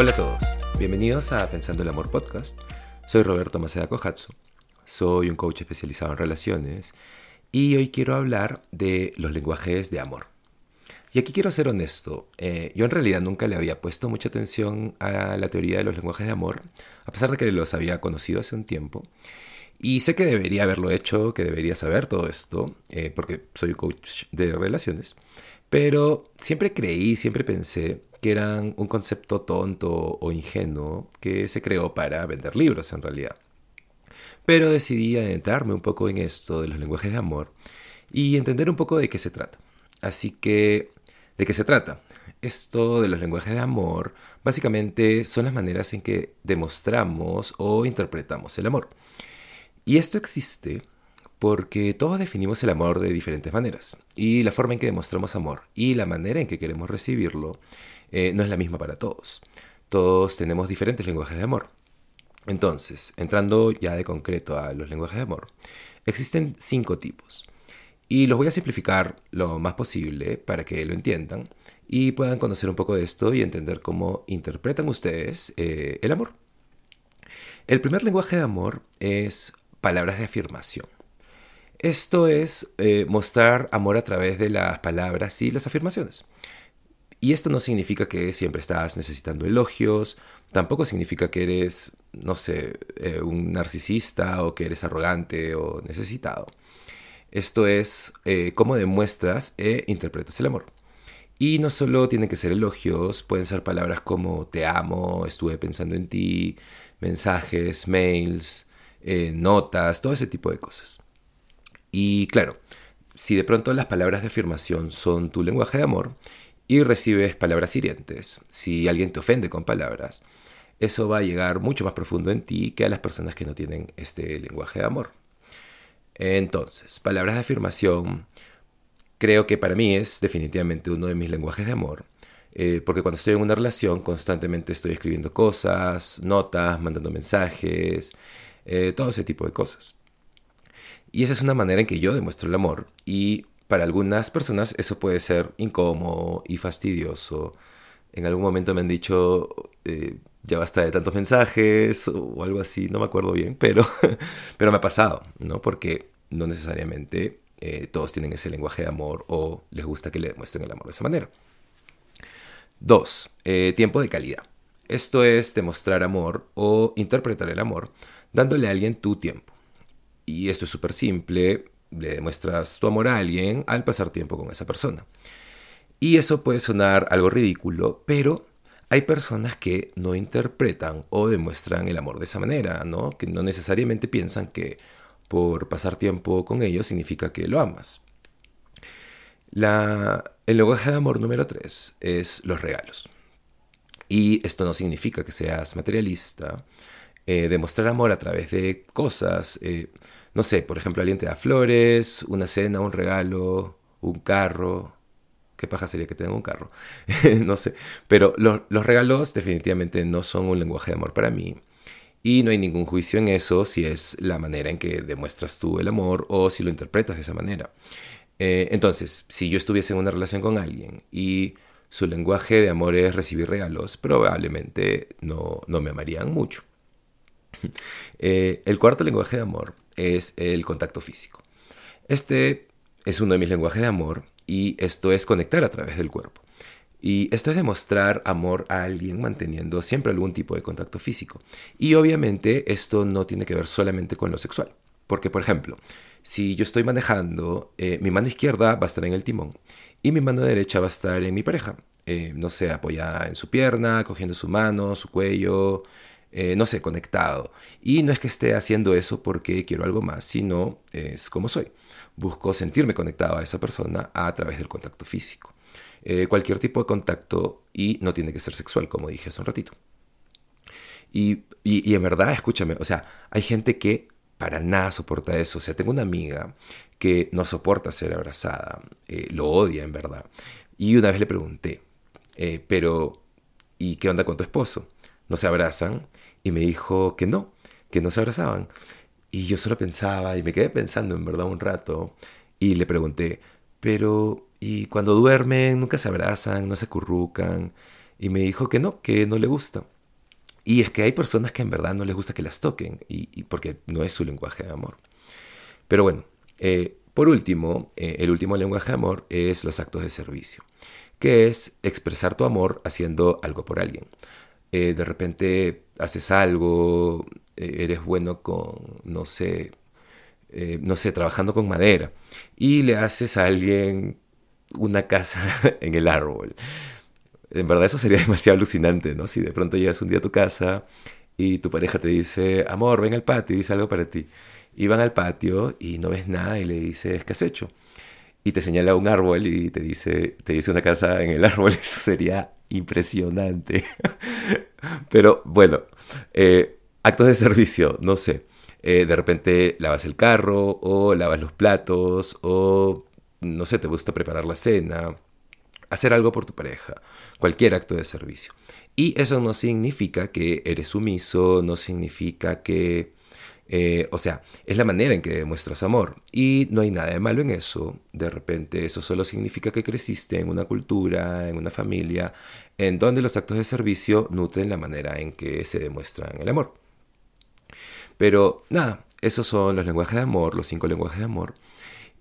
Hola a todos, bienvenidos a Pensando el Amor Podcast. Soy Roberto Maceda Kohatsu, soy un coach especializado en relaciones y hoy quiero hablar de los lenguajes de amor. Y aquí quiero ser honesto, eh, yo en realidad nunca le había puesto mucha atención a la teoría de los lenguajes de amor, a pesar de que los había conocido hace un tiempo. Y sé que debería haberlo hecho, que debería saber todo esto, eh, porque soy coach de relaciones, pero siempre creí, siempre pensé que eran un concepto tonto o ingenuo que se creó para vender libros en realidad. Pero decidí adentrarme un poco en esto de los lenguajes de amor y entender un poco de qué se trata. Así que, ¿de qué se trata? Esto de los lenguajes de amor básicamente son las maneras en que demostramos o interpretamos el amor. Y esto existe porque todos definimos el amor de diferentes maneras. Y la forma en que demostramos amor y la manera en que queremos recibirlo eh, no es la misma para todos. Todos tenemos diferentes lenguajes de amor. Entonces, entrando ya de concreto a los lenguajes de amor, existen cinco tipos. Y los voy a simplificar lo más posible para que lo entiendan y puedan conocer un poco de esto y entender cómo interpretan ustedes eh, el amor. El primer lenguaje de amor es palabras de afirmación. Esto es eh, mostrar amor a través de las palabras y las afirmaciones. Y esto no significa que siempre estás necesitando elogios, tampoco significa que eres, no sé, eh, un narcisista o que eres arrogante o necesitado. Esto es eh, cómo demuestras e interpretas el amor. Y no solo tienen que ser elogios, pueden ser palabras como te amo, estuve pensando en ti, mensajes, mails, notas, todo ese tipo de cosas. Y claro, si de pronto las palabras de afirmación son tu lenguaje de amor y recibes palabras hirientes, si alguien te ofende con palabras, eso va a llegar mucho más profundo en ti que a las personas que no tienen este lenguaje de amor. Entonces, palabras de afirmación, creo que para mí es definitivamente uno de mis lenguajes de amor. Eh, porque cuando estoy en una relación constantemente estoy escribiendo cosas, notas, mandando mensajes, eh, todo ese tipo de cosas. Y esa es una manera en que yo demuestro el amor y para algunas personas eso puede ser incómodo y fastidioso. En algún momento me han dicho, eh, ya basta de tantos mensajes o algo así, no me acuerdo bien, pero, pero me ha pasado, ¿no? Porque no necesariamente eh, todos tienen ese lenguaje de amor o les gusta que le demuestren el amor de esa manera. Dos, tiempo de calidad. Esto es demostrar amor o interpretar el amor dándole a alguien tu tiempo. Y esto es súper simple, le demuestras tu amor a alguien al pasar tiempo con esa persona. Y eso puede sonar algo ridículo, pero hay personas que no interpretan o demuestran el amor de esa manera, ¿no? Que no necesariamente piensan que por pasar tiempo con ellos significa que lo amas. La, el lenguaje de amor número 3 es los regalos. Y esto no significa que seas materialista, eh, demostrar amor a través de cosas. Eh, no sé, por ejemplo, alguien te da flores, una cena, un regalo, un carro. ¿Qué paja sería que tenga un carro? no sé. Pero los regalos definitivamente no son un lenguaje de amor para mí. Y no hay ningún juicio en eso si es la manera en que demuestras tú el amor o si lo interpretas de esa manera. Eh, entonces, si yo estuviese en una relación con alguien y su lenguaje de amor es recibir regalos, probablemente no, no me amarían mucho. Eh, el cuarto lenguaje de amor es el contacto físico. Este es uno de mis lenguajes de amor y esto es conectar a través del cuerpo. Y esto es demostrar amor a alguien manteniendo siempre algún tipo de contacto físico. Y obviamente esto no tiene que ver solamente con lo sexual. Porque, por ejemplo, si yo estoy manejando, eh, mi mano izquierda va a estar en el timón y mi mano derecha va a estar en mi pareja. Eh, no sé, apoyada en su pierna, cogiendo su mano, su cuello, eh, no sé, conectado. Y no es que esté haciendo eso porque quiero algo más, sino es como soy. Busco sentirme conectado a esa persona a través del contacto físico. Eh, cualquier tipo de contacto y no tiene que ser sexual, como dije hace un ratito. Y, y, en verdad, escúchame, o sea, hay gente que para nada soporta eso. O sea, tengo una amiga que no soporta ser abrazada, eh, lo odia en verdad. Y una vez le pregunté, pero ¿y qué onda con tu esposo? no se abrazan y me dijo que no, que no se abrazaban. Y yo solo pensaba y me quedé pensando en verdad un rato y le pregunté, pero ¿y cuando duermen nunca se abrazan, no se currucan? Y me dijo que no, que no le gusta. Y es que hay personas que en verdad no les gusta que las toquen, y, porque no es su lenguaje de amor. Pero bueno, eh, por último, eh, el último lenguaje de amor es los actos de servicio, que es expresar tu amor haciendo algo por alguien. Eh, de repente haces algo, eres bueno con, no sé, no sé, trabajando con madera, y le haces a alguien una casa en el árbol en verdad eso sería demasiado alucinante, ¿no? Si de pronto llegas un día a tu casa y tu pareja te dice, amor, ven al patio y dice algo para ti. Y van al patio y no ves nada y le dices, ¿qué has hecho? Y te señala un árbol y te dice, te dice una casa en el árbol. Eso sería impresionante. Pero bueno, eh, actos de servicio, no sé. Eh, de repente lavas el carro o lavas los platos o no sé, te gusta preparar la cena hacer algo por tu pareja, cualquier acto de servicio. Y eso no significa que eres sumiso, no significa que... Eh, o sea, es la manera en que demuestras amor. Y no hay nada de malo en eso. De repente eso solo significa que creciste en una cultura, en una familia, en donde los actos de servicio nutren la manera en que se demuestran el amor. Pero nada, esos son los lenguajes de amor, los cinco lenguajes de amor.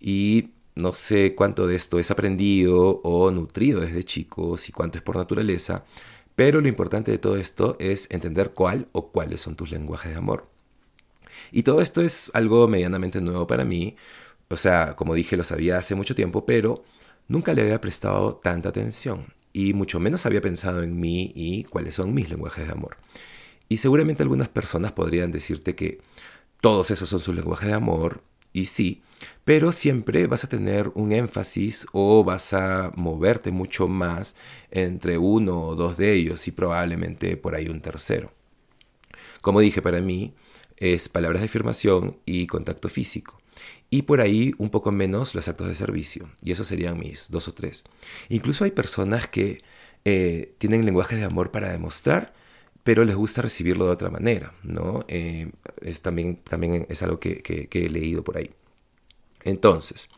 Y no sé cuánto de esto es aprendido o nutrido desde chicos y cuánto es por naturaleza, pero lo importante de todo esto es entender cuál o cuáles son tus lenguajes de amor. Y todo esto es algo medianamente nuevo para mí, o sea, como dije, lo sabía hace mucho tiempo, pero nunca le había prestado tanta atención y mucho menos había pensado en mí y cuáles son mis lenguajes de amor. Y seguramente algunas personas podrían decirte que todos esos son sus lenguajes de amor, y sí, pero siempre vas a tener un énfasis o vas a moverte mucho más entre uno o dos de ellos y probablemente por ahí un tercero. Como dije, para mí es palabras de afirmación y contacto físico. Y por ahí un poco menos los actos de servicio. Y esos serían mis dos o tres. Incluso hay personas que eh, tienen lenguajes de amor para demostrar, pero les gusta recibirlo de otra manera, ¿no? Eh, es también, también es algo que he leído por ahí. Entonces,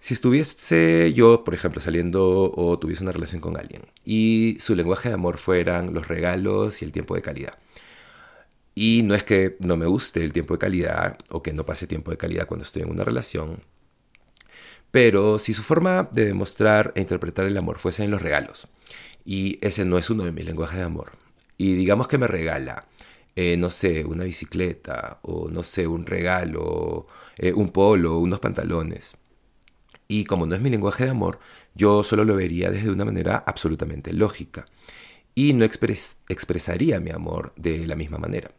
si estuviese yo, por ejemplo, saliendo o tuviese una relación con alguien y su lenguaje de amor fueran los regalos y el tiempo de calidad. Y no es que no me guste el tiempo de calidad o que no pase tiempo de calidad cuando estoy en una relación, pero si su forma de demostrar e interpretar el amor fuese en los regalos, y ese no es uno de mis lenguajes de amor, y digamos que me regala eh, no sé, una bicicleta o no sé, un regalo, eh, un polo, unos pantalones. Y como no es mi lenguaje de amor, yo solo lo vería desde una manera absolutamente lógica. Y no expresaría mi amor de la misma manera.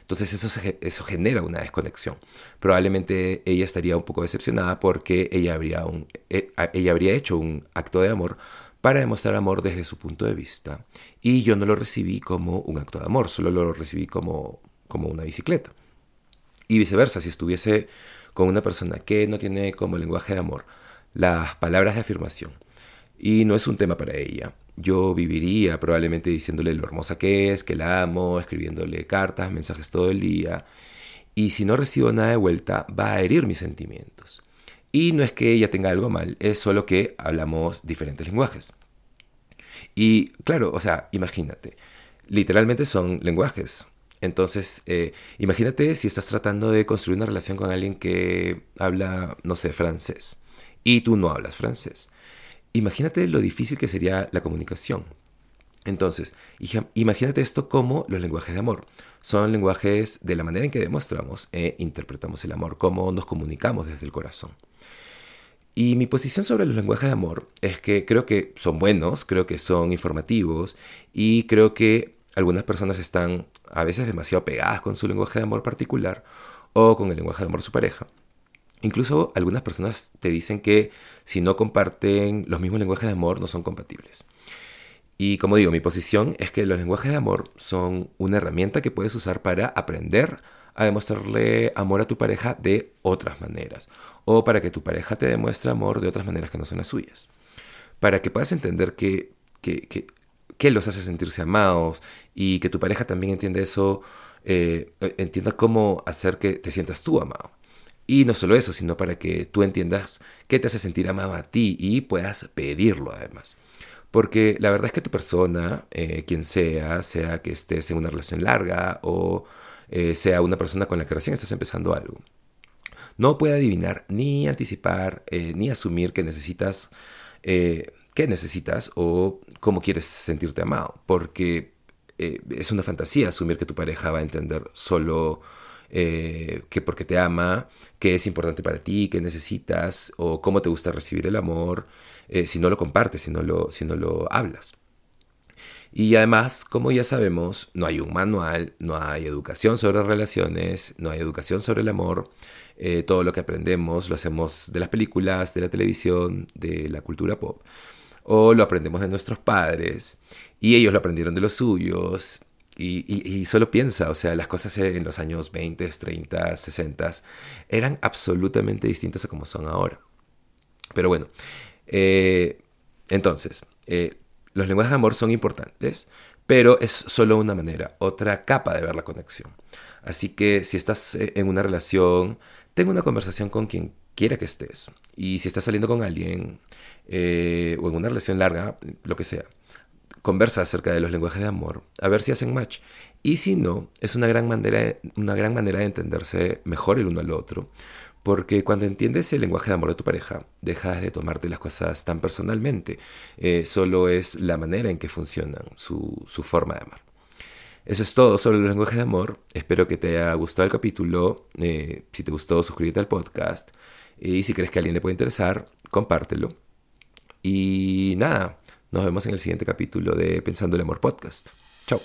Entonces eso, eso genera una desconexión. Probablemente ella estaría un poco decepcionada porque ella habría, un, eh, ella habría hecho un acto de amor para demostrar amor desde su punto de vista. Y yo no lo recibí como un acto de amor, solo lo recibí como, como una bicicleta. Y viceversa, si estuviese con una persona que no tiene como lenguaje de amor las palabras de afirmación y no es un tema para ella, yo viviría probablemente diciéndole lo hermosa que es, que la amo, escribiéndole cartas, mensajes todo el día. Y si no recibo nada de vuelta, va a herir mis sentimientos. Y no es que ella tenga algo mal, es solo que hablamos diferentes lenguajes. Y claro, o sea, imagínate, literalmente son lenguajes. Entonces, eh, imagínate si estás tratando de construir una relación con alguien que habla, no sé, francés, y tú no hablas francés. Imagínate lo difícil que sería la comunicación. Entonces, imagínate esto como los lenguajes de amor. Son lenguajes de la manera en que demostramos e interpretamos el amor, cómo nos comunicamos desde el corazón. Y mi posición sobre los lenguajes de amor es que creo que son buenos, creo que son informativos y creo que algunas personas están a veces demasiado pegadas con su lenguaje de amor particular o con el lenguaje de amor de su pareja. Incluso algunas personas te dicen que si no comparten los mismos lenguajes de amor no son compatibles. Y como digo, mi posición es que los lenguajes de amor son una herramienta que puedes usar para aprender a demostrarle amor a tu pareja de otras maneras o para que tu pareja te demuestre amor de otras maneras que no son las suyas. Para que puedas entender que, que, que, los hace sentirse amados y que tu pareja también entienda eso, eh, entienda cómo hacer que te sientas tú amado. Y no solo eso, sino para que tú entiendas qué te hace sentir amado a ti y puedas pedirlo además. Porque la verdad es que tu persona, eh, quien sea, sea que estés en una relación larga o eh, sea una persona con la que recién estás empezando algo, no puede adivinar ni anticipar eh, ni asumir que necesitas, qué necesitas o cómo quieres sentirte amado. Porque es una fantasía asumir que tu pareja va a entender solo eh, que porque te ama, qué es importante para ti, qué necesitas o cómo te gusta recibir el amor, eh, si no lo compartes, si no lo, si no lo hablas. Y además, como ya sabemos, no hay un manual, no hay educación sobre relaciones, no hay educación sobre el amor. Eh, todo lo que aprendemos lo hacemos de las películas, de la televisión, de la cultura pop. O lo aprendemos de nuestros padres y ellos lo aprendieron de los suyos y, solo piensa, o sea, las cosas en los años 20, 30, 60 eran absolutamente distintas a como son ahora. Pero bueno, eh, entonces, eh, los lenguajes de amor son importantes, pero es solo una manera, otra capa de ver la conexión. Así que si estás eh, en una relación, ten una conversación con quien quiera que estés. Y si estás saliendo con alguien o en una relación larga, lo que sea, conversa acerca de los lenguajes de amor, a ver si hacen match. Y si no, es una gran manera, una gran manera de entenderse mejor el uno al otro. Porque cuando entiendes el lenguaje de amor de tu pareja, dejas de tomarte las cosas tan personalmente. Eh, solo es la manera en que funcionan, su, forma de amar. Eso es todo sobre los lenguajes de amor. Espero que te haya gustado el capítulo. Eh, si te gustó, suscríbete al podcast. Y si crees que a alguien le puede interesar, compártelo. Y nada, nos vemos en el siguiente capítulo de Pensando el Amor Podcast. Chao.